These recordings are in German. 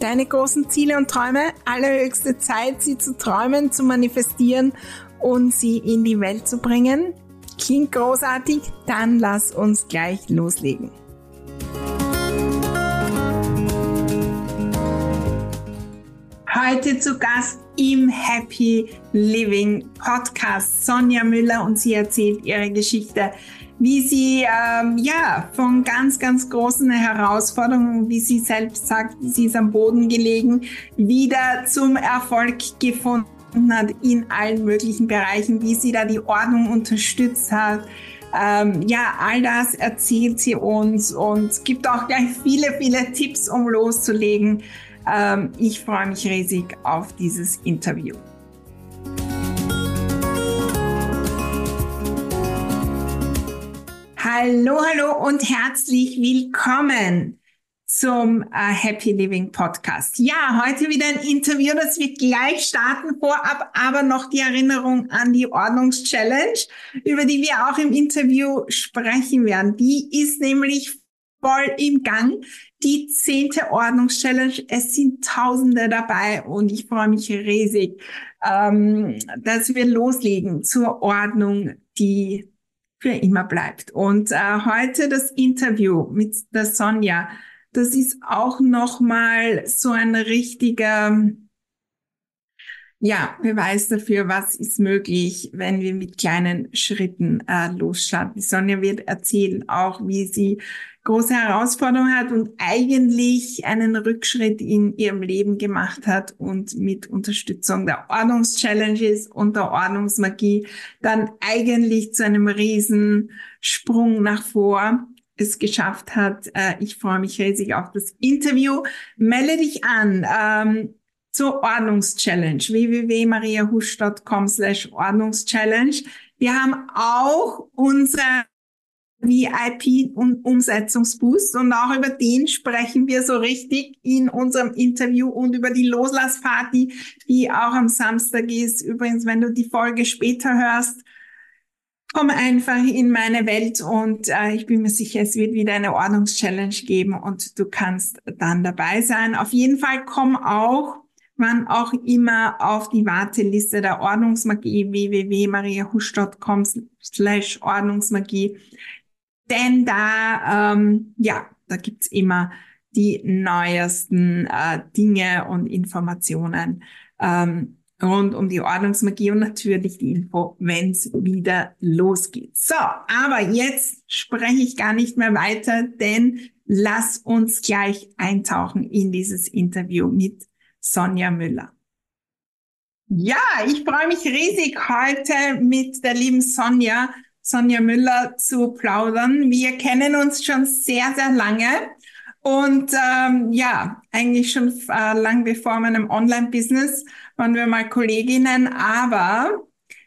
deine großen Ziele und Träume. Allerhöchste Zeit, sie zu träumen, zu manifestieren und sie in die Welt zu bringen. Klingt großartig? Dann lass uns gleich loslegen. Heute zu Gast im Happy Living Podcast Sonja Müller und sie erzählt ihre Geschichte wie sie ähm, ja von ganz, ganz großen Herausforderungen, wie sie selbst sagt, sie ist am Boden gelegen, wieder zum Erfolg gefunden hat in allen möglichen Bereichen, wie sie da die Ordnung unterstützt hat. Ähm, ja, all das erzählt sie uns und gibt auch gleich viele, viele Tipps, um loszulegen. Ähm, ich freue mich riesig auf dieses Interview. Hallo, hallo und herzlich willkommen zum äh, Happy Living Podcast. Ja, heute wieder ein Interview, das wir gleich starten. Vorab aber noch die Erinnerung an die Ordnungschallenge, über die wir auch im Interview sprechen werden. Die ist nämlich voll im Gang. Die zehnte Ordnungschallenge. Es sind Tausende dabei und ich freue mich riesig, ähm, dass wir loslegen zur Ordnung, die für immer bleibt. Und äh, heute das Interview mit der Sonja, das ist auch nochmal so ein richtiger, ja, Beweis dafür, was ist möglich, wenn wir mit kleinen Schritten äh, losstarten. Die Sonja wird erzählen auch, wie sie große Herausforderungen hat und eigentlich einen Rückschritt in ihrem Leben gemacht hat und mit Unterstützung der Ordnungschallenges und der Ordnungsmagie dann eigentlich zu einem riesen Sprung nach vor es geschafft hat. Äh, ich freue mich riesig auf das Interview. Melde dich an ähm, zur Ordnungschallenge www.mariahusch.com slash Ordnungschallenge. Wir haben auch unsere VIP und Umsetzungsboost und auch über den sprechen wir so richtig in unserem Interview und über die Loslassparty, die auch am Samstag ist. Übrigens, wenn du die Folge später hörst, komm einfach in meine Welt und äh, ich bin mir sicher, es wird wieder eine Ordnungschallenge geben und du kannst dann dabei sein. Auf jeden Fall komm auch wann auch immer auf die Warteliste der Ordnungsmagie www.mariahusch.com slash Ordnungsmagie. Denn da, ähm, ja, da gibt's immer die neuesten äh, Dinge und Informationen ähm, rund um die Ordnungsmagie und natürlich die Info, wenn's wieder losgeht. So, aber jetzt spreche ich gar nicht mehr weiter, denn lass uns gleich eintauchen in dieses Interview mit Sonja Müller. Ja, ich freue mich riesig heute mit der lieben Sonja Sonja Müller zu plaudern. Wir kennen uns schon sehr, sehr lange. Und ähm, ja, eigentlich schon äh, lang bevor meinem Online-Business waren wir mal Kolleginnen, aber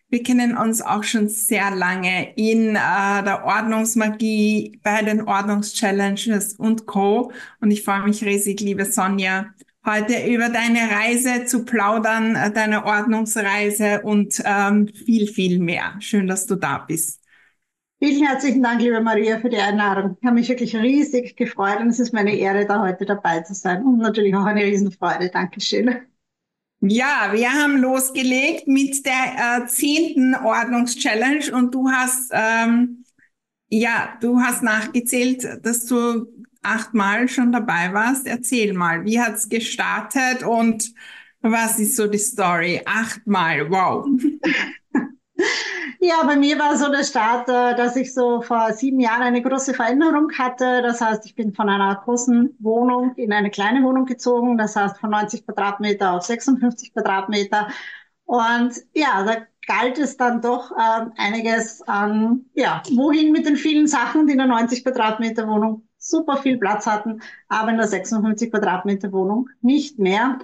wir kennen uns auch schon sehr lange in äh, der Ordnungsmagie, bei den Ordnungschallenges und Co. Und ich freue mich riesig, liebe Sonja, heute über deine Reise zu plaudern, äh, deine Ordnungsreise und ähm, viel, viel mehr. Schön, dass du da bist. Vielen herzlichen Dank, liebe Maria, für die Einladung. Ich habe mich wirklich riesig gefreut und es ist meine Ehre, da heute dabei zu sein und natürlich auch eine Riesenfreude. Dankeschön. Ja, wir haben losgelegt mit der äh, zehnten Ordnungschallenge und du hast ähm, ja, du hast nachgezählt, dass du achtmal schon dabei warst. Erzähl mal, wie hat's gestartet und was ist so die Story? Achtmal, wow. Ja, bei mir war so der Start, äh, dass ich so vor sieben Jahren eine große Veränderung hatte. Das heißt, ich bin von einer großen Wohnung in eine kleine Wohnung gezogen. Das heißt, von 90 Quadratmeter auf 56 Quadratmeter. Und ja, da galt es dann doch äh, einiges an, ja, wohin mit den vielen Sachen, die in der 90 Quadratmeter Wohnung super viel Platz hatten, aber in der 56 Quadratmeter Wohnung nicht mehr.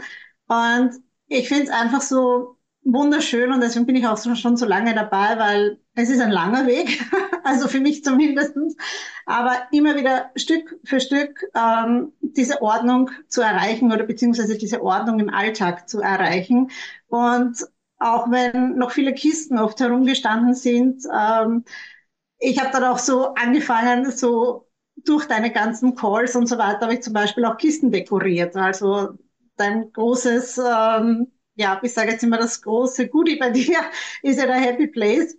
Und ich finde es einfach so wunderschön und deswegen bin ich auch schon so lange dabei, weil es ist ein langer Weg, also für mich zumindestens, aber immer wieder Stück für Stück ähm, diese Ordnung zu erreichen oder beziehungsweise diese Ordnung im Alltag zu erreichen. Und auch wenn noch viele Kisten oft herumgestanden sind, ähm, ich habe dann auch so angefangen, so durch deine ganzen Calls und so weiter, habe ich zum Beispiel auch Kisten dekoriert. Also dein großes ähm, ja, ich sage jetzt immer, das große Goodie bei dir ist ja der Happy Place.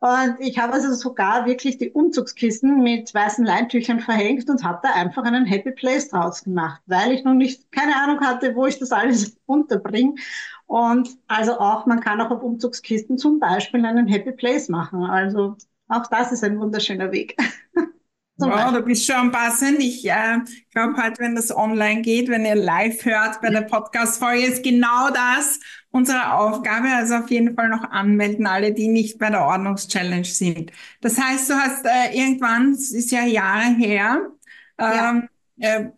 Und ich habe also sogar wirklich die Umzugskisten mit weißen Leintüchern verhängt und habe da einfach einen Happy Place draus gemacht, weil ich noch nicht keine Ahnung hatte, wo ich das alles unterbringe. Und also auch, man kann auch auf Umzugskisten zum Beispiel einen Happy Place machen. Also auch das ist ein wunderschöner Weg. Wow, du bist schon passend. Ich äh, glaube halt, wenn das online geht, wenn ihr live hört bei der Podcast-Folge, ist genau das unsere Aufgabe. Also auf jeden Fall noch anmelden, alle, die nicht bei der Ordnungschallenge sind. Das heißt, du hast äh, irgendwann, es ist ja Jahre her, ähm, ja. äh,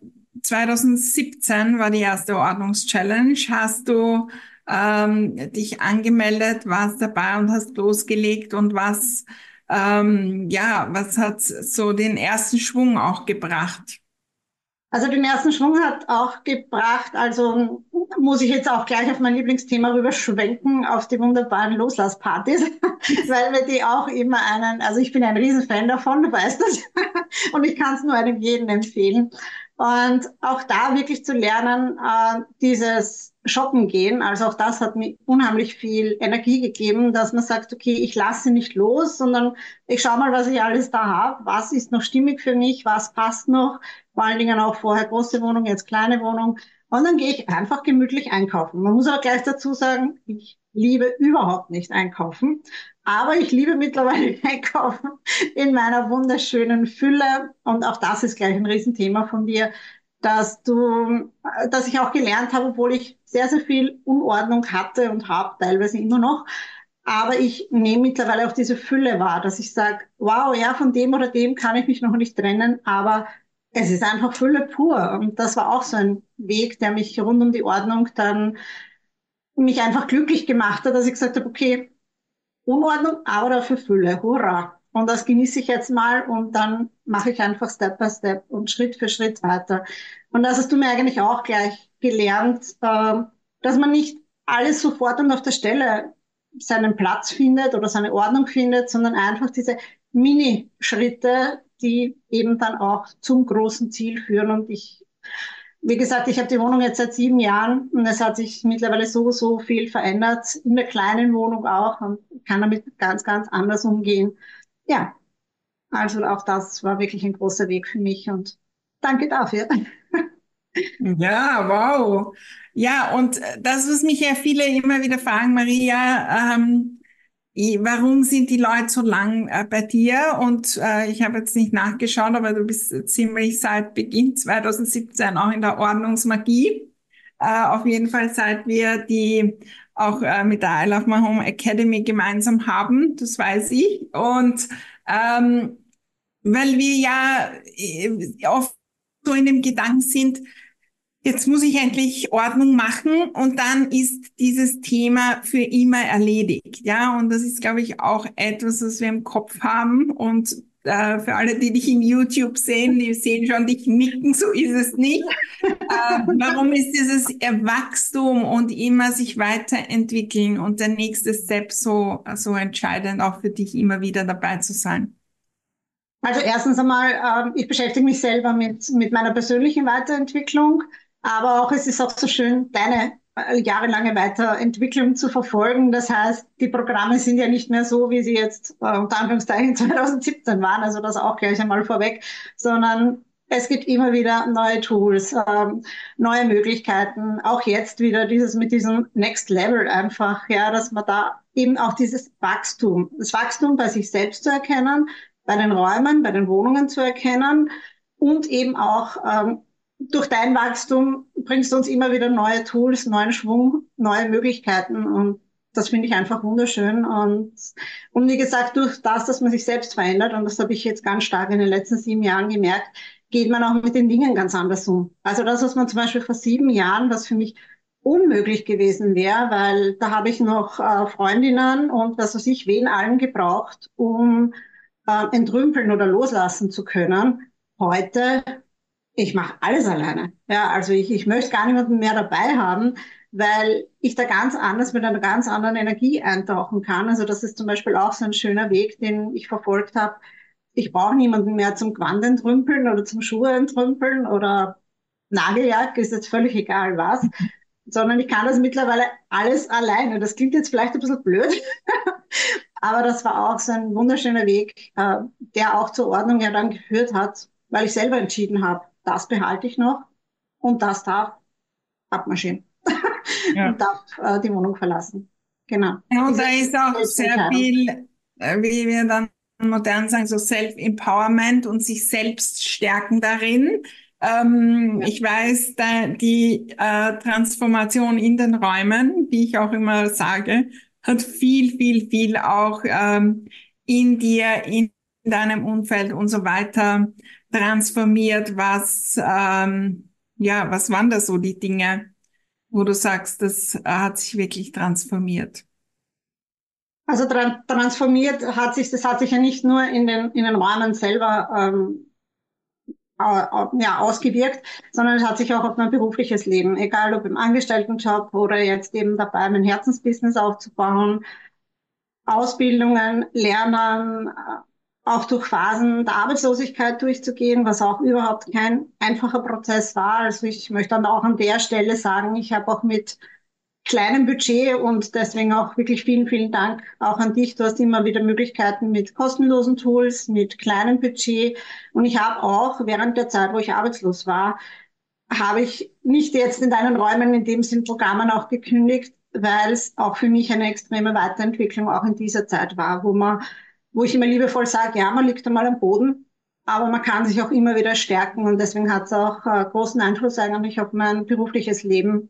2017 war die erste Ordnungschallenge. Hast du ähm, dich angemeldet, warst dabei und hast losgelegt und was ähm, ja, was hat so den ersten Schwung auch gebracht? Also den ersten Schwung hat auch gebracht, also muss ich jetzt auch gleich auf mein Lieblingsthema rüberschwenken, auf die wunderbaren Loslasspartys, weil wir die auch immer einen, also ich bin ein Riesenfan davon, du weißt das, und ich kann es nur einem jeden empfehlen. Und auch da wirklich zu lernen, äh, dieses shoppen gehen. Also auch das hat mir unheimlich viel Energie gegeben, dass man sagt, okay, ich lasse nicht los, sondern ich schaue mal, was ich alles da habe, was ist noch stimmig für mich, was passt noch, vor allen Dingen auch vorher große Wohnung, jetzt kleine Wohnung. Und dann gehe ich einfach gemütlich einkaufen. Man muss aber gleich dazu sagen, ich liebe überhaupt nicht einkaufen, aber ich liebe mittlerweile einkaufen in meiner wunderschönen Fülle. Und auch das ist gleich ein Riesenthema von dir, dass du, dass ich auch gelernt habe, obwohl ich sehr, sehr viel Unordnung hatte und habe, teilweise immer noch. Aber ich nehme mittlerweile auch diese Fülle wahr, dass ich sage, wow, ja, von dem oder dem kann ich mich noch nicht trennen, aber es ist einfach Fülle pur. Und das war auch so ein Weg, der mich rund um die Ordnung dann mich einfach glücklich gemacht hat, dass ich gesagt habe, okay, Unordnung, aber dafür Fülle, hurra. Und das genieße ich jetzt mal und dann mache ich einfach Step by Step und Schritt für Schritt weiter. Und das hast du mir eigentlich auch gleich gelernt, äh, dass man nicht alles sofort und auf der Stelle seinen Platz findet oder seine Ordnung findet, sondern einfach diese Mini-Schritte, die eben dann auch zum großen Ziel führen. Und ich, wie gesagt, ich habe die Wohnung jetzt seit sieben Jahren und es hat sich mittlerweile so, so viel verändert, in der kleinen Wohnung auch und kann damit ganz, ganz anders umgehen ja, also auch das war wirklich ein großer Weg für mich und danke dafür. Ja, wow. Ja, und das, was mich ja viele immer wieder fragen, Maria, ähm, warum sind die Leute so lang äh, bei dir? Und äh, ich habe jetzt nicht nachgeschaut, aber du bist ziemlich seit Beginn 2017 auch in der Ordnungsmagie. Äh, auf jeden Fall seit wir die auch äh, mit der I Love My Home Academy gemeinsam haben, das weiß ich. Und ähm, weil wir ja äh, oft so in dem Gedanken sind, jetzt muss ich endlich Ordnung machen und dann ist dieses Thema für immer erledigt. Ja, und das ist, glaube ich, auch etwas, was wir im Kopf haben und äh, für alle, die dich in YouTube sehen, die sehen schon dich nicken, so ist es nicht. äh, warum ist dieses Wachstum und immer sich weiterentwickeln und der nächste Step so, so entscheidend, auch für dich immer wieder dabei zu sein? Also erstens einmal, äh, ich beschäftige mich selber mit, mit meiner persönlichen Weiterentwicklung, aber auch es ist auch so schön, deine jahrelange Weiterentwicklung zu verfolgen. Das heißt, die Programme sind ja nicht mehr so, wie sie jetzt äh, unter Anführungszeichen 2017 waren, also das auch gleich einmal vorweg, sondern es gibt immer wieder neue Tools, ähm, neue Möglichkeiten. Auch jetzt wieder dieses mit diesem Next Level einfach, ja, dass man da eben auch dieses Wachstum, das Wachstum bei sich selbst zu erkennen, bei den Räumen, bei den Wohnungen zu erkennen und eben auch ähm, durch dein Wachstum bringst du uns immer wieder neue Tools, neuen Schwung, neue Möglichkeiten und das finde ich einfach wunderschön. Und, und wie gesagt, durch das, dass man sich selbst verändert, und das habe ich jetzt ganz stark in den letzten sieben Jahren gemerkt, geht man auch mit den Dingen ganz anders um. Also das, was man zum Beispiel vor sieben Jahren, was für mich unmöglich gewesen wäre, weil da habe ich noch äh, Freundinnen und was weiß ich, wen allen gebraucht, um äh, entrümpeln oder loslassen zu können. Heute ich mache alles alleine. Ja, also ich, ich möchte gar niemanden mehr dabei haben, weil ich da ganz anders mit einer ganz anderen Energie eintauchen kann. Also das ist zum Beispiel auch so ein schöner Weg, den ich verfolgt habe. Ich brauche niemanden mehr zum Gewand entrümpeln oder zum Schuhe entrümpeln oder Nageljagd, ist jetzt völlig egal was, sondern ich kann das mittlerweile alles alleine. Das klingt jetzt vielleicht ein bisschen blöd, aber das war auch so ein wunderschöner Weg, äh, der auch zur Ordnung ja dann geführt hat, weil ich selber entschieden habe, das behalte ich noch und das darf abmarschieren ja. und darf äh, die Wohnung verlassen. Genau. Ja, und da ist auch sehr viel, äh, wie wir dann modern sagen, so Self-Empowerment und sich selbst stärken darin. Ähm, ja. Ich weiß, da, die äh, Transformation in den Räumen, wie ich auch immer sage, hat viel, viel, viel auch ähm, in dir, in deinem Umfeld und so weiter transformiert? Was, ähm, ja, was waren da so die Dinge, wo du sagst, das hat sich wirklich transformiert? Also tra transformiert hat sich, das hat sich ja nicht nur in den, in den Räumen selber ähm, ja, ausgewirkt, sondern es hat sich auch auf mein berufliches Leben, egal ob im Angestelltenjob oder jetzt eben dabei, mein Herzensbusiness aufzubauen, Ausbildungen, Lernen, auch durch Phasen der Arbeitslosigkeit durchzugehen, was auch überhaupt kein einfacher Prozess war. Also ich möchte dann auch an der Stelle sagen, ich habe auch mit kleinem Budget und deswegen auch wirklich vielen, vielen Dank auch an dich. Du hast immer wieder Möglichkeiten mit kostenlosen Tools, mit kleinem Budget. Und ich habe auch während der Zeit, wo ich arbeitslos war, habe ich nicht jetzt in deinen Räumen in dem Sinn Programmen auch gekündigt, weil es auch für mich eine extreme Weiterentwicklung auch in dieser Zeit war, wo man wo ich immer liebevoll sage, ja, man liegt einmal am Boden, aber man kann sich auch immer wieder stärken und deswegen hat es auch äh, großen Einfluss eigentlich auf mein berufliches Leben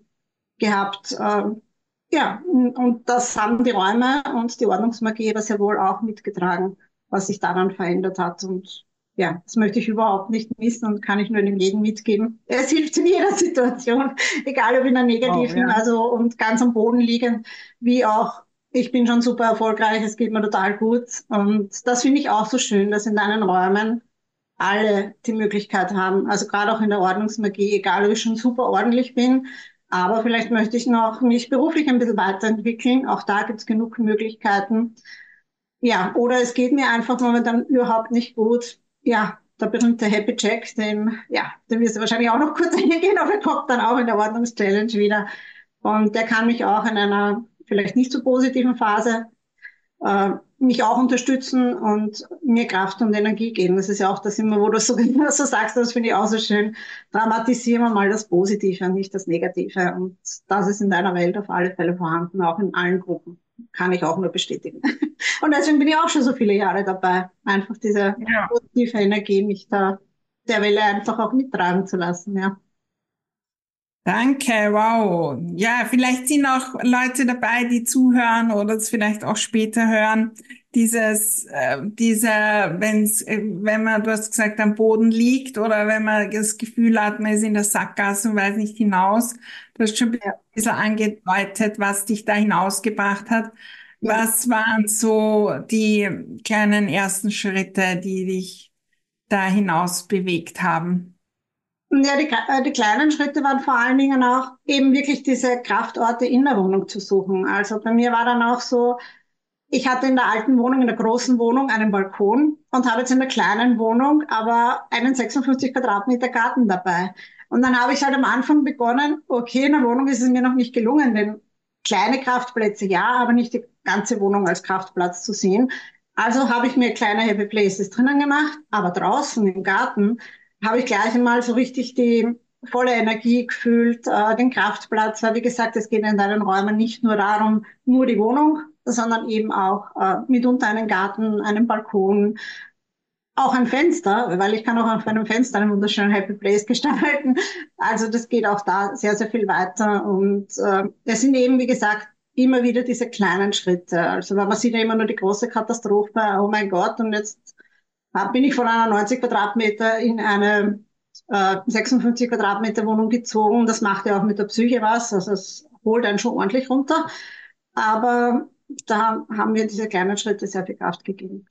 gehabt. Ähm, ja, und das haben die Räume und die Ordnungsmagie aber sehr wohl auch mitgetragen, was sich daran verändert hat. Und ja, das möchte ich überhaupt nicht missen und kann ich nur dem jeden mitgeben. Es hilft in jeder Situation, egal ob in einer negativen, oh, ja. also und ganz am Boden liegen, wie auch ich bin schon super erfolgreich, es geht mir total gut. Und das finde ich auch so schön, dass in deinen Räumen alle die Möglichkeit haben, also gerade auch in der Ordnungsmagie, egal ob ich schon super ordentlich bin, aber vielleicht möchte ich noch mich beruflich ein bisschen weiterentwickeln. Auch da gibt es genug Möglichkeiten. Ja, oder es geht mir einfach momentan überhaupt nicht gut. Ja, der berühmte Happy Check, den, ja, den wirst du wahrscheinlich auch noch kurz eingehen, aber er kommt dann auch in der Ordnungschallenge wieder. Und der kann mich auch in einer vielleicht nicht so positiven Phase äh, mich auch unterstützen und mir Kraft und Energie geben. Das ist ja auch das immer, wo du so, so sagst, das finde ich auch so schön. Dramatisieren wir mal das Positive und nicht das Negative. Und das ist in deiner Welt auf alle Fälle vorhanden, auch in allen Gruppen. Kann ich auch nur bestätigen. Und deswegen bin ich auch schon so viele Jahre dabei, einfach diese ja. positive Energie, mich da der Welle einfach auch mittragen zu lassen, ja. Danke, wow. Ja, vielleicht sind auch Leute dabei, die zuhören oder es vielleicht auch später hören. Dieses, äh, dieser, wenn's, äh, wenn man, du hast gesagt, am Boden liegt oder wenn man das Gefühl hat, man ist in der Sackgasse und weiß nicht hinaus. Du hast schon ein bisschen angedeutet, was dich da hinausgebracht hat. Was waren so die kleinen ersten Schritte, die dich da hinaus bewegt haben? Ja, die, äh, die kleinen Schritte waren vor allen Dingen auch eben wirklich diese Kraftorte in der Wohnung zu suchen. Also bei mir war dann auch so, ich hatte in der alten Wohnung, in der großen Wohnung einen Balkon und habe jetzt in der kleinen Wohnung aber einen 56 Quadratmeter Garten dabei. Und dann habe ich halt am Anfang begonnen, okay, in der Wohnung ist es mir noch nicht gelungen, denn kleine Kraftplätze ja, aber nicht die ganze Wohnung als Kraftplatz zu sehen. Also habe ich mir kleine Happy Places drinnen gemacht, aber draußen im Garten habe ich gleich einmal so richtig die volle Energie gefühlt, äh, den Kraftplatz. Weil wie gesagt, es geht in deinen Räumen nicht nur darum, nur die Wohnung, sondern eben auch äh, mitunter einen Garten, einen Balkon, auch ein Fenster, weil ich kann auch auf einem Fenster einen wunderschönen Happy Place gestalten. Also das geht auch da sehr, sehr viel weiter. Und äh, es sind eben, wie gesagt, immer wieder diese kleinen Schritte. Also weil man sieht ja immer nur die große Katastrophe, oh mein Gott, und jetzt bin ich von einer 90 Quadratmeter in eine äh, 56 Quadratmeter Wohnung gezogen. Das macht ja auch mit der Psyche was. Also es holt einen schon ordentlich runter. Aber da haben mir diese kleinen Schritte sehr viel Kraft gegeben.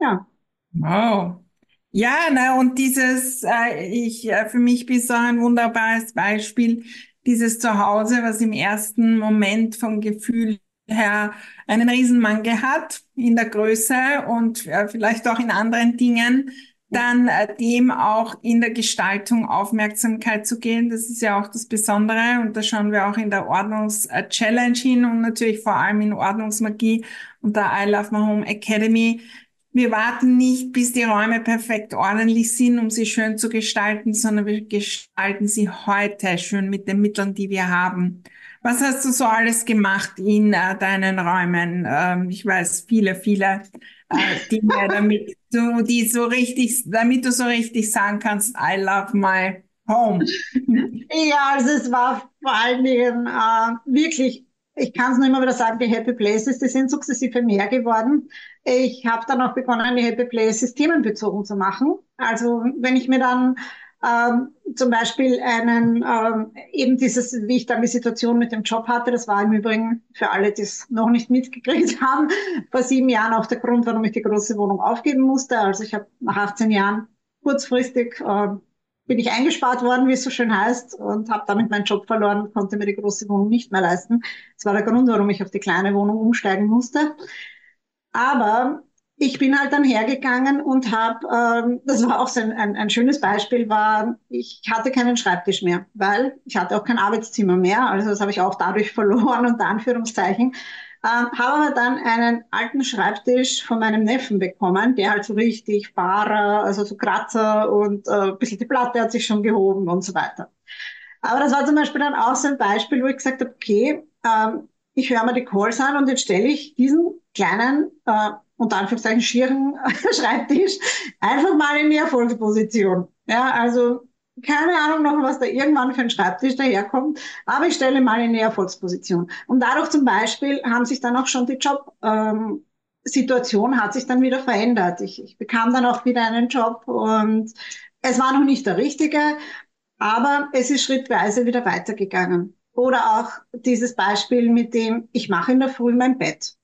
Ja. Wow. Ja, na, und dieses, äh, ich, äh, für mich bist du ein wunderbares Beispiel, dieses Zuhause, was im ersten Moment vom Gefühl her einen Riesenmangel hat in der Größe und äh, vielleicht auch in anderen Dingen, dann äh, dem auch in der Gestaltung Aufmerksamkeit zu geben. Das ist ja auch das Besondere und da schauen wir auch in der Ordnungs-Challenge hin und natürlich vor allem in Ordnungsmagie und der I Love My Home Academy. Wir warten nicht, bis die Räume perfekt ordentlich sind, um sie schön zu gestalten, sondern wir gestalten sie heute schön mit den Mitteln, die wir haben. Was hast du so alles gemacht in äh, deinen Räumen? Ähm, ich weiß viele, viele äh, Dinge, damit du die so richtig, damit du so richtig sagen kannst, I love my home. Ja, also es war vor allen Dingen äh, wirklich, ich kann es nur immer wieder sagen, die Happy Places, die sind sukzessive mehr geworden. Ich habe dann auch begonnen, die Happy Places themenbezogen zu machen. Also wenn ich mir dann ähm, zum Beispiel einen, ähm, eben dieses, wie ich dann die Situation mit dem Job hatte, das war im Übrigen für alle, die es noch nicht mitgekriegt haben, vor sieben Jahren auch der Grund, warum ich die große Wohnung aufgeben musste. Also ich habe nach 18 Jahren kurzfristig äh, bin ich eingespart worden, wie es so schön heißt, und habe damit meinen Job verloren, konnte mir die große Wohnung nicht mehr leisten. Das war der Grund, warum ich auf die kleine Wohnung umsteigen musste. Aber ich bin halt dann hergegangen und habe, ähm, das war auch so ein, ein, ein, schönes Beispiel, war, ich hatte keinen Schreibtisch mehr, weil ich hatte auch kein Arbeitszimmer mehr. Also das habe ich auch dadurch verloren, unter Anführungszeichen. Ähm, habe aber dann einen alten Schreibtisch von meinem Neffen bekommen, der halt so richtig Fahrer, also so Kratzer und äh, ein bisschen die Platte hat sich schon gehoben und so weiter. Aber das war zum Beispiel dann auch so ein Beispiel, wo ich gesagt habe, okay, ähm, ich höre mir die Calls an und jetzt stelle ich diesen kleinen äh, unter Anführungszeichen schieren Schreibtisch einfach mal in die Erfolgsposition. Ja, also keine Ahnung noch, was da irgendwann für ein Schreibtisch daherkommt, aber ich stelle mal in die Erfolgsposition. Und dadurch zum Beispiel haben sich dann auch schon die Jobsituation ähm, hat sich dann wieder verändert. Ich, ich bekam dann auch wieder einen Job und es war noch nicht der richtige, aber es ist schrittweise wieder weitergegangen. Oder auch dieses Beispiel mit dem, ich mache in der Früh mein Bett.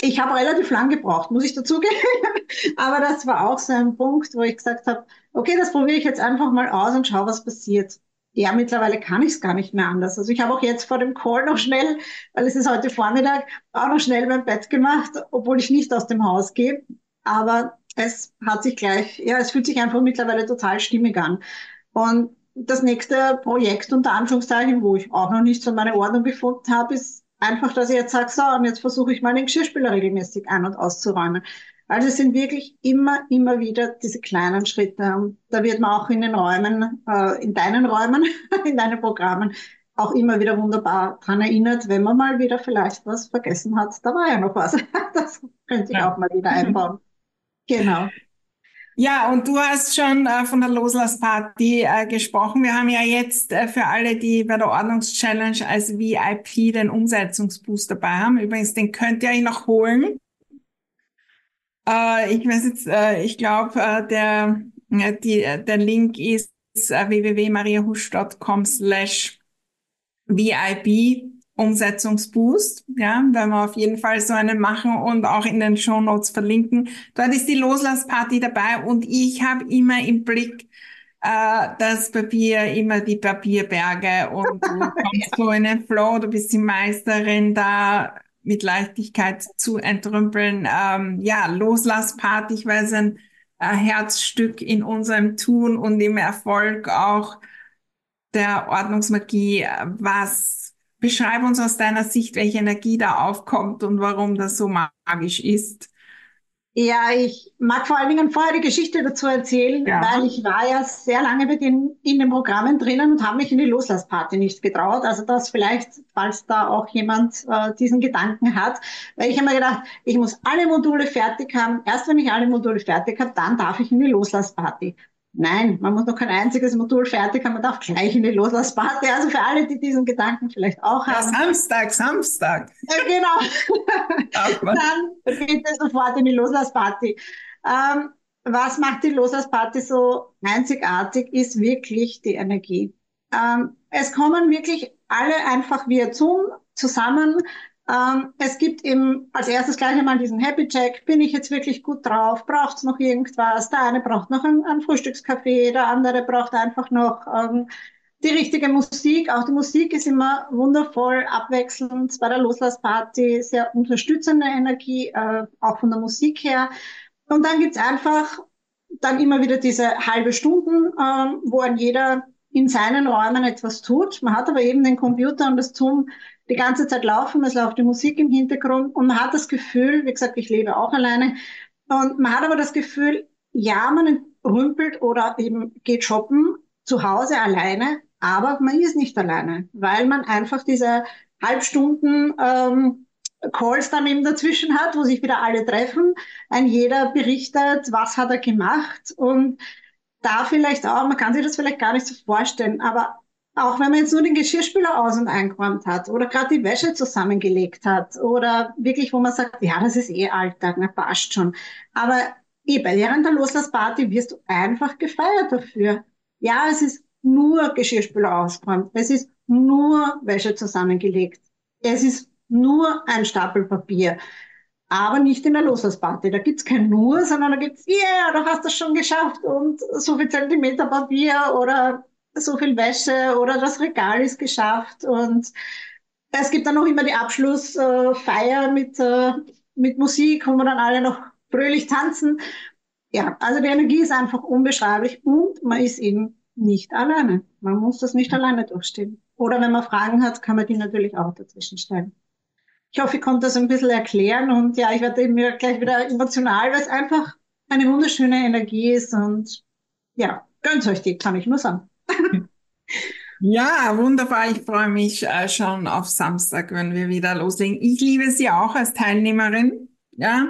Ich habe relativ lang gebraucht, muss ich dazugeben. Aber das war auch so ein Punkt, wo ich gesagt habe, okay, das probiere ich jetzt einfach mal aus und schaue, was passiert. Ja, mittlerweile kann ich es gar nicht mehr anders. Also ich habe auch jetzt vor dem Call noch schnell, weil es ist heute Vormittag, auch noch schnell mein Bett gemacht, obwohl ich nicht aus dem Haus gehe. Aber es hat sich gleich, ja, es fühlt sich einfach mittlerweile total stimmig an. Und das nächste Projekt unter Anführungszeichen, wo ich auch noch nicht so meine Ordnung gefunden habe, ist einfach, dass ich jetzt sage, so, und jetzt versuche ich mal den Geschirrspüler regelmäßig ein- und auszuräumen. Also es sind wirklich immer, immer wieder diese kleinen Schritte. Und da wird man auch in den Räumen, äh, in deinen Räumen, in deinen Programmen auch immer wieder wunderbar dran erinnert, wenn man mal wieder vielleicht was vergessen hat. Da war ja noch was. Das könnte ich ja. auch mal wieder einbauen. Genau. Ja, und du hast schon äh, von der Loslassparty äh, gesprochen. Wir haben ja jetzt äh, für alle, die bei der Ordnungschallenge als VIP den Umsetzungsboost dabei haben. Übrigens, den könnt ihr euch noch holen. Äh, ich weiß jetzt, äh, ich glaube, äh, der, die, der Link ist www.mariahusch.com slash VIP Umsetzungsboost, ja, werden wir auf jeden Fall so einen machen und auch in den Show Notes verlinken. Dort ist die Loslassparty dabei und ich habe immer im Blick äh, das Papier, immer die Papierberge und du kommst so in den Flow, du bist die Meisterin da mit Leichtigkeit zu entrümpeln. Ähm, ja, Loslassparty, ich weiß, ein äh, Herzstück in unserem Tun und im Erfolg auch der Ordnungsmagie, was Beschreib uns aus deiner Sicht, welche Energie da aufkommt und warum das so magisch ist. Ja, ich mag vor allen Dingen vorher die Geschichte dazu erzählen, ja. weil ich war ja sehr lange mit in, in den Programmen drinnen und habe mich in die Loslassparty nicht getraut. Also das vielleicht, falls da auch jemand äh, diesen Gedanken hat, weil ich habe mir gedacht, ich muss alle Module fertig haben. Erst wenn ich alle Module fertig habe, dann darf ich in die Loslassparty. Nein, man muss noch kein einziges Modul fertig haben, man darf gleich in die Loslassparty. Also für alle, die diesen Gedanken vielleicht auch haben. Ja, Samstag, Samstag. Ja, genau. Dann bitte sofort in die Loslassparty. Ähm, was macht die Loslassparty so einzigartig, ist wirklich die Energie. Ähm, es kommen wirklich alle einfach via Zoom zusammen ähm, es gibt eben als erstes gleich einmal diesen Happy Check. Bin ich jetzt wirklich gut drauf? Braucht es noch irgendwas? Der eine braucht noch einen, einen Frühstückskaffee, der andere braucht einfach noch ähm, die richtige Musik. Auch die Musik ist immer wundervoll abwechselnd bei der Loslassparty, sehr unterstützende Energie, äh, auch von der Musik her. Und dann gibt's einfach dann immer wieder diese halbe Stunden, ähm, wo ein jeder in seinen Räumen etwas tut. Man hat aber eben den Computer und das Zoom die ganze Zeit laufen, es läuft die Musik im Hintergrund und man hat das Gefühl, wie gesagt, ich lebe auch alleine, und man hat aber das Gefühl, ja, man rümpelt oder eben geht shoppen zu Hause alleine, aber man ist nicht alleine, weil man einfach diese Halbstunden ähm, Calls dann eben dazwischen hat, wo sich wieder alle treffen. Ein jeder berichtet, was hat er gemacht und da vielleicht auch, man kann sich das vielleicht gar nicht so vorstellen, aber auch wenn man jetzt nur den Geschirrspüler aus- und eingeräumt hat oder gerade die Wäsche zusammengelegt hat oder wirklich, wo man sagt, ja, das ist eh Alltag, na, passt schon. Aber eben, während der Loslassparty wirst du einfach gefeiert dafür. Ja, es ist nur Geschirrspüler ausgeräumt. Es ist nur Wäsche zusammengelegt. Es ist nur ein Stapel Papier. Aber nicht in der Loslassparty. Da gibt's kein nur, sondern da gibt's, yeah, du hast das schon geschafft und so viel Zentimeter Papier oder so viel Wäsche oder das Regal ist geschafft und es gibt dann noch immer die Abschlussfeier mit, äh, mit Musik, wo wir dann alle noch fröhlich tanzen. Ja, also die Energie ist einfach unbeschreiblich und man ist eben nicht alleine. Man muss das nicht alleine durchstehen. Oder wenn man Fragen hat, kann man die natürlich auch dazwischen stellen. Ich hoffe, ich konnte das ein bisschen erklären und ja, ich werde mir gleich wieder emotional, weil es einfach eine wunderschöne Energie ist und ja, gönnt euch die, kann ich nur sagen. Ja, wunderbar. Ich freue mich äh, schon auf Samstag, wenn wir wieder loslegen. Ich liebe sie auch als Teilnehmerin. Ja,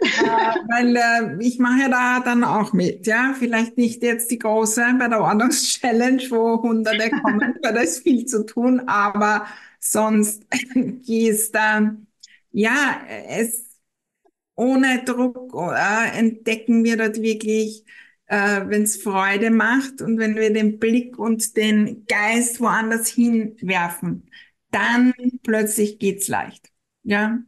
ja. Äh, weil äh, ich mache ja da dann auch mit, ja. Vielleicht nicht jetzt die große bei der Ordnungschallenge, wo Hunderte kommen, weil da ist viel zu tun, aber sonst ist da, ja, es ohne Druck äh, entdecken wir dort wirklich äh, wenn es Freude macht und wenn wir den Blick und den Geist woanders hinwerfen, dann plötzlich geht's leicht. Ja.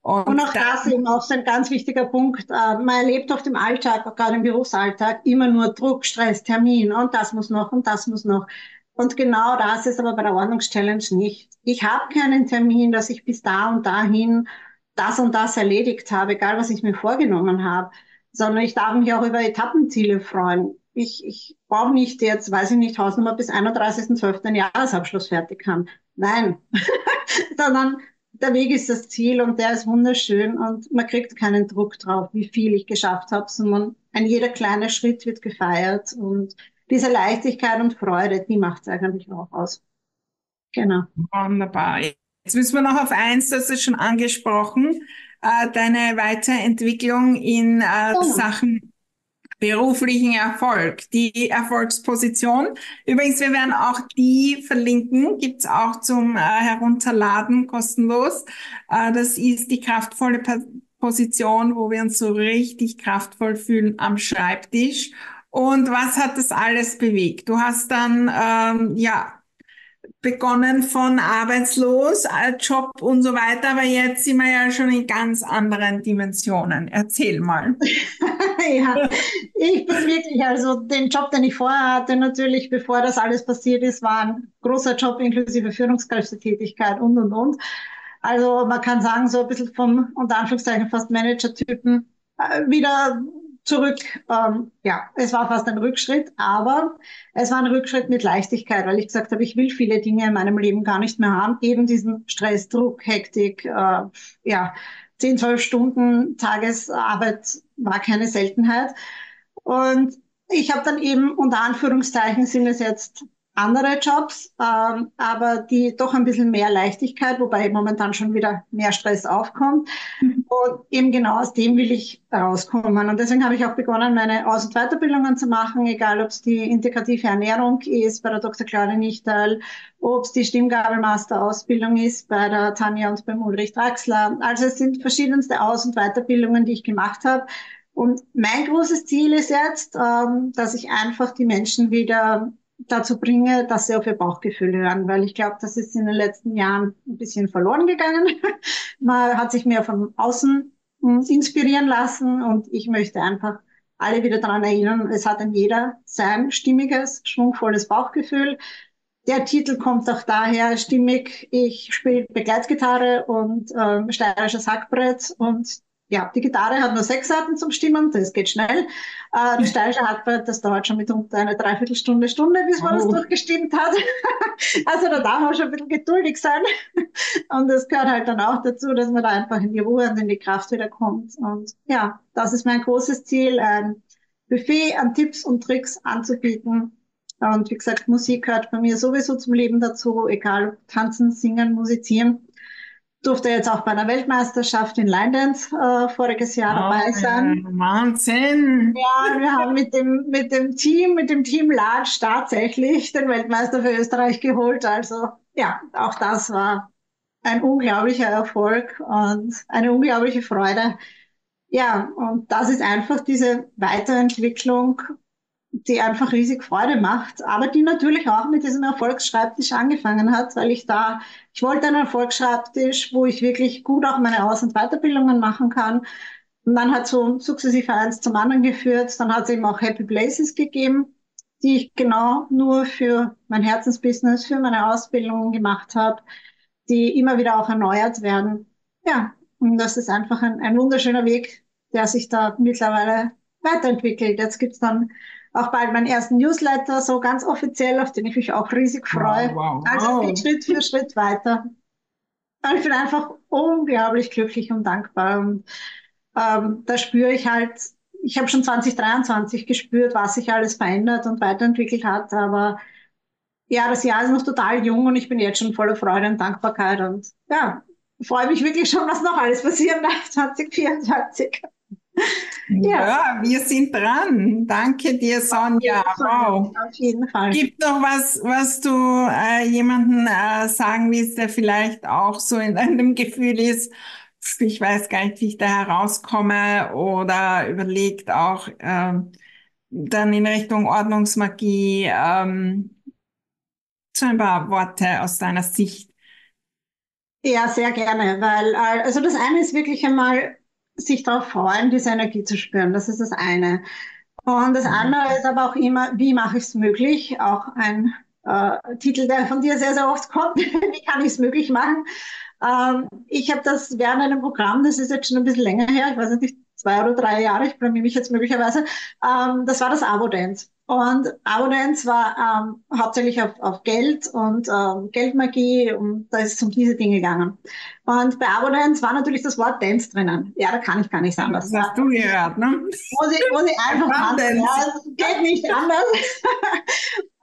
Und, und auch das eben auch so ein ganz wichtiger Punkt. Äh, man erlebt oft im Alltag, auch gerade im Berufsalltag, immer nur Druck, Stress, Termin und das muss noch und das muss noch. Und genau das ist aber bei der Ordnungschallenge nicht. Ich habe keinen Termin, dass ich bis da und dahin das und das erledigt habe, egal was ich mir vorgenommen habe sondern ich darf mich auch über Etappenziele freuen. Ich, ich brauche nicht jetzt, weiß ich nicht, Hausnummer bis 31.12. den Jahresabschluss fertig haben. Nein, sondern der Weg ist das Ziel und der ist wunderschön und man kriegt keinen Druck drauf, wie viel ich geschafft habe, sondern ein jeder kleine Schritt wird gefeiert und diese Leichtigkeit und Freude, die macht es eigentlich auch aus. Genau. Wunderbar. Jetzt müssen wir noch auf eins, das ist schon angesprochen äh, deine Weiterentwicklung in äh, ja. Sachen beruflichen Erfolg, die Erfolgsposition. Übrigens, wir werden auch die verlinken, gibt's auch zum äh, Herunterladen kostenlos. Äh, das ist die kraftvolle Position, wo wir uns so richtig kraftvoll fühlen am Schreibtisch. Und was hat das alles bewegt? Du hast dann ähm, ja begonnen von arbeitslos, Job und so weiter, aber jetzt sind wir ja schon in ganz anderen Dimensionen. Erzähl mal. ja, ich bin wirklich, also den Job, den ich vorher hatte, natürlich, bevor das alles passiert ist, war ein großer Job inklusive Führungskräftetätigkeit und, und, und. Also man kann sagen, so ein bisschen vom, unter Anführungszeichen, fast Manager-Typen äh, wieder zurück. Ähm, ja, es war fast ein Rückschritt, aber es war ein Rückschritt mit Leichtigkeit, weil ich gesagt habe, ich will viele Dinge in meinem Leben gar nicht mehr haben. Eben diesen Stress, Druck, Hektik, äh, ja, 10, 12 Stunden Tagesarbeit war keine Seltenheit. Und ich habe dann eben unter Anführungszeichen sind es jetzt andere Jobs, ähm, aber die doch ein bisschen mehr Leichtigkeit, wobei momentan schon wieder mehr Stress aufkommt. Mhm. Und eben genau aus dem will ich rauskommen. Und deswegen habe ich auch begonnen, meine Aus- und Weiterbildungen zu machen, egal ob es die integrative Ernährung ist bei der Dr. Claudia Nichtal, ob es die Stimmgabelmaster-Ausbildung ist bei der Tanja und beim Ulrich Draxler. Also es sind verschiedenste Aus- und Weiterbildungen, die ich gemacht habe. Und mein großes Ziel ist jetzt, ähm, dass ich einfach die Menschen wieder dazu bringe, dass sie auf ihr Bauchgefühl hören, weil ich glaube, das ist in den letzten Jahren ein bisschen verloren gegangen. Man hat sich mehr von außen hm, inspirieren lassen und ich möchte einfach alle wieder daran erinnern, es hat ein jeder sein stimmiges, schwungvolles Bauchgefühl. Der Titel kommt auch daher, stimmig, ich spiele Begleitgitarre und äh, steirisches Hackbrett und ja, die Gitarre hat nur sechs Seiten zum Stimmen, das geht schnell. Äh, das steirische Hackbrett, das dauert schon mitunter eine Dreiviertelstunde, Stunde, bis man oh. das durchgestimmt hat. also da darf man schon ein bisschen geduldig sein. Und das gehört halt dann auch dazu, dass man da einfach in die Ruhe und in die Kraft wieder kommt. Und ja, das ist mein großes Ziel, ein Buffet an Tipps und Tricks anzubieten. Und wie gesagt, Musik gehört bei mir sowieso zum Leben dazu, egal ob tanzen, singen, musizieren durfte jetzt auch bei einer Weltmeisterschaft in Lindens äh, voriges Jahr oh, dabei sein. Wahnsinn! Ja, wir haben mit dem, mit dem Team, mit dem Team Large tatsächlich den Weltmeister für Österreich geholt. Also ja, auch das war ein unglaublicher Erfolg und eine unglaubliche Freude. Ja, und das ist einfach diese Weiterentwicklung die einfach riesig Freude macht, aber die natürlich auch mit diesem Erfolgsschreibtisch angefangen hat, weil ich da, ich wollte einen Erfolgsschreibtisch, wo ich wirklich gut auch meine Aus- und Weiterbildungen machen kann. Und dann hat so sukzessive eins zum anderen geführt. Dann hat es eben auch Happy Places gegeben, die ich genau nur für mein Herzensbusiness, für meine Ausbildungen gemacht habe, die immer wieder auch erneuert werden. Ja, und das ist einfach ein, ein wunderschöner Weg, der sich da mittlerweile weiterentwickelt. Jetzt gibt's dann auch bald meinen ersten Newsletter, so ganz offiziell, auf den ich mich auch riesig freue. Wow, wow, also wow. geht Schritt für Schritt weiter. Und ich bin einfach unglaublich glücklich und dankbar. Und ähm, da spüre ich halt, ich habe schon 2023 gespürt, was sich alles verändert und weiterentwickelt hat. Aber ja, das Jahr ist noch total jung und ich bin jetzt schon voller Freude und Dankbarkeit. Und ja, freue mich wirklich schon, was noch alles passieren darf 2024. Ja. ja. wir sind dran. Danke dir, Sonja. Wow. Auf jeden Fall. Gibt noch was, was du äh, jemanden äh, sagen willst, der vielleicht auch so in deinem Gefühl ist, ich weiß gar nicht, wie ich da herauskomme oder überlegt auch äh, dann in Richtung Ordnungsmagie ähm, so ein paar Worte aus deiner Sicht. Ja, sehr gerne, weil äh, also das eine ist wirklich einmal sich darauf freuen, diese Energie zu spüren. Das ist das eine. Und das mhm. andere ist aber auch immer, wie mache ich es möglich? Auch ein äh, Titel, der von dir sehr, sehr oft kommt. wie kann ich es möglich machen? Ähm, ich habe das während einem Programm, das ist jetzt schon ein bisschen länger her, ich weiß nicht, zwei oder drei Jahre, ich blamier mich jetzt möglicherweise, ähm, das war das Abo-Dance. Und Abonance war ähm, hauptsächlich auf, auf Geld und ähm, Geldmagie und da ist es um diese Dinge gegangen. Und bei Abonance war natürlich das Wort Dance drinnen. Ja, da kann ich gar nicht anders. Das hast du gehört, ne? Muss ich, muss ich einfach machen. Ja, geht nicht anders.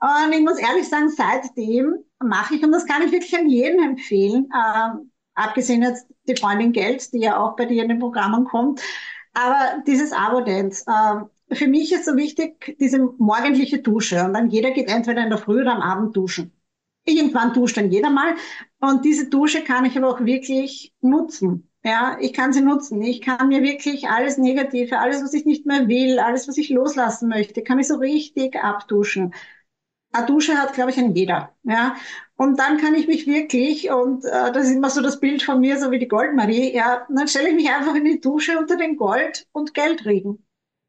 und ich muss ehrlich sagen, seitdem mache ich, und das kann ich wirklich an jeden empfehlen, ähm, abgesehen jetzt die Freundin Geld, die ja auch bei dir in den Programmen kommt, aber dieses Abo-Dance, ähm, für mich ist so wichtig, diese morgendliche Dusche. Und dann jeder geht entweder in der Früh oder am Abend duschen. Irgendwann duscht dann jeder mal. Und diese Dusche kann ich aber auch wirklich nutzen. Ja, ich kann sie nutzen. Ich kann mir wirklich alles Negative, alles, was ich nicht mehr will, alles, was ich loslassen möchte, kann ich so richtig abduschen. Eine Dusche hat, glaube ich, ein jeder. Ja, und dann kann ich mich wirklich, und äh, das ist immer so das Bild von mir, so wie die Goldmarie, ja, dann stelle ich mich einfach in die Dusche unter den Gold- und Geldregen.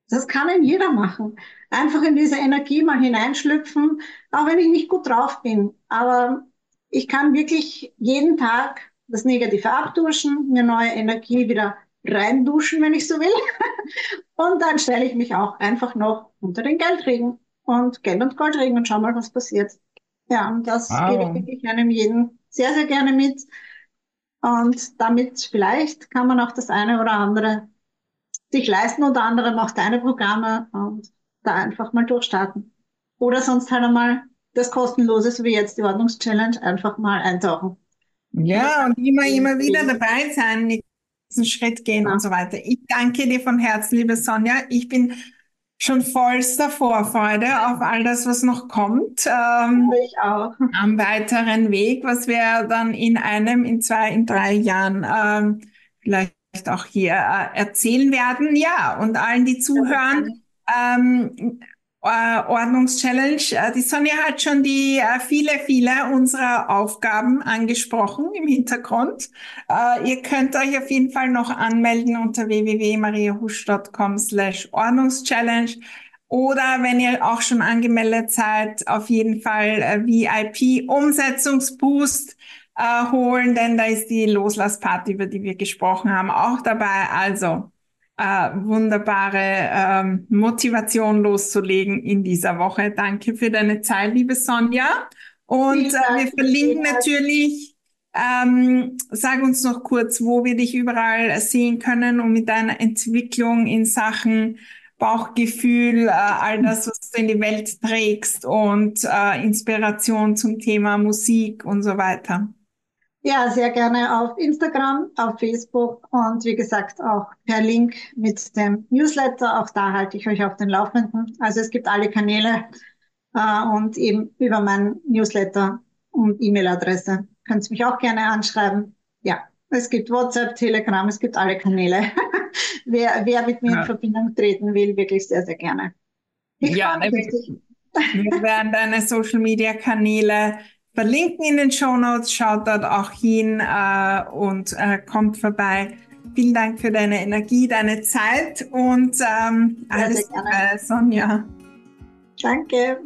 Das kann ein jeder machen. Einfach in diese Energie mal hineinschlüpfen, auch wenn ich nicht gut drauf bin. Aber ich kann wirklich jeden Tag das Negative abduschen, mir neue Energie wieder reinduschen, wenn ich so will. Und dann stelle ich mich auch einfach noch unter den Geldregen und Geld- und Goldregen und schau mal, was passiert. Ja, und das wow. gebe ich wirklich einem jeden sehr, sehr gerne mit. Und damit vielleicht kann man auch das eine oder andere sich leisten, unter anderem auch deine Programme und da einfach mal durchstarten. Oder sonst halt einmal das kostenlose, so wie jetzt die Ordnungschallenge, einfach mal eintauchen. Ja, und immer, immer wieder dabei sein, nächsten Schritt gehen ja. und so weiter. Ich danke dir von Herzen, liebe Sonja. Ich bin schon vollster Vorfreude auf all das, was noch kommt. Ähm, ich auch. Am weiteren Weg, was wir dann in einem, in zwei, in drei Jahren ähm, vielleicht auch hier äh, erzählen werden. Ja, und allen, die zuhören, ähm, äh, Ordnungschallenge. Äh, die Sonja hat schon die äh, viele, viele unserer Aufgaben angesprochen im Hintergrund. Äh, ihr könnt euch auf jeden Fall noch anmelden unter www.mariahusch.com slash Ordnungschallenge. Oder wenn ihr auch schon angemeldet seid, auf jeden Fall äh, VIP Umsetzungsboost äh, holen, denn da ist die Loslassparty, über die wir gesprochen haben, auch dabei. Also äh, wunderbare ähm, Motivation loszulegen in dieser Woche. Danke für deine Zeit, liebe Sonja. Und äh, wir verlinken natürlich, ähm, sag uns noch kurz, wo wir dich überall sehen können und mit deiner Entwicklung in Sachen Bauchgefühl, äh, all das, was du in die Welt trägst und äh, Inspiration zum Thema Musik und so weiter. Ja, sehr gerne auf Instagram, auf Facebook und wie gesagt auch per Link mit dem Newsletter. Auch da halte ich euch auf den Laufenden. Also es gibt alle Kanäle äh, und eben über meinen Newsletter und E-Mail-Adresse könnt ihr mich auch gerne anschreiben. Ja, es gibt WhatsApp, Telegram, es gibt alle Kanäle. wer, wer mit mir ja. in Verbindung treten will, wirklich sehr, sehr gerne. Ich ja, ne, wir werden deine Social-Media-Kanäle verlinken in den Show Notes. Schaut dort auch hin äh, und äh, kommt vorbei. Vielen Dank für deine Energie, deine Zeit und ähm, alles Gute, Sonja. Danke.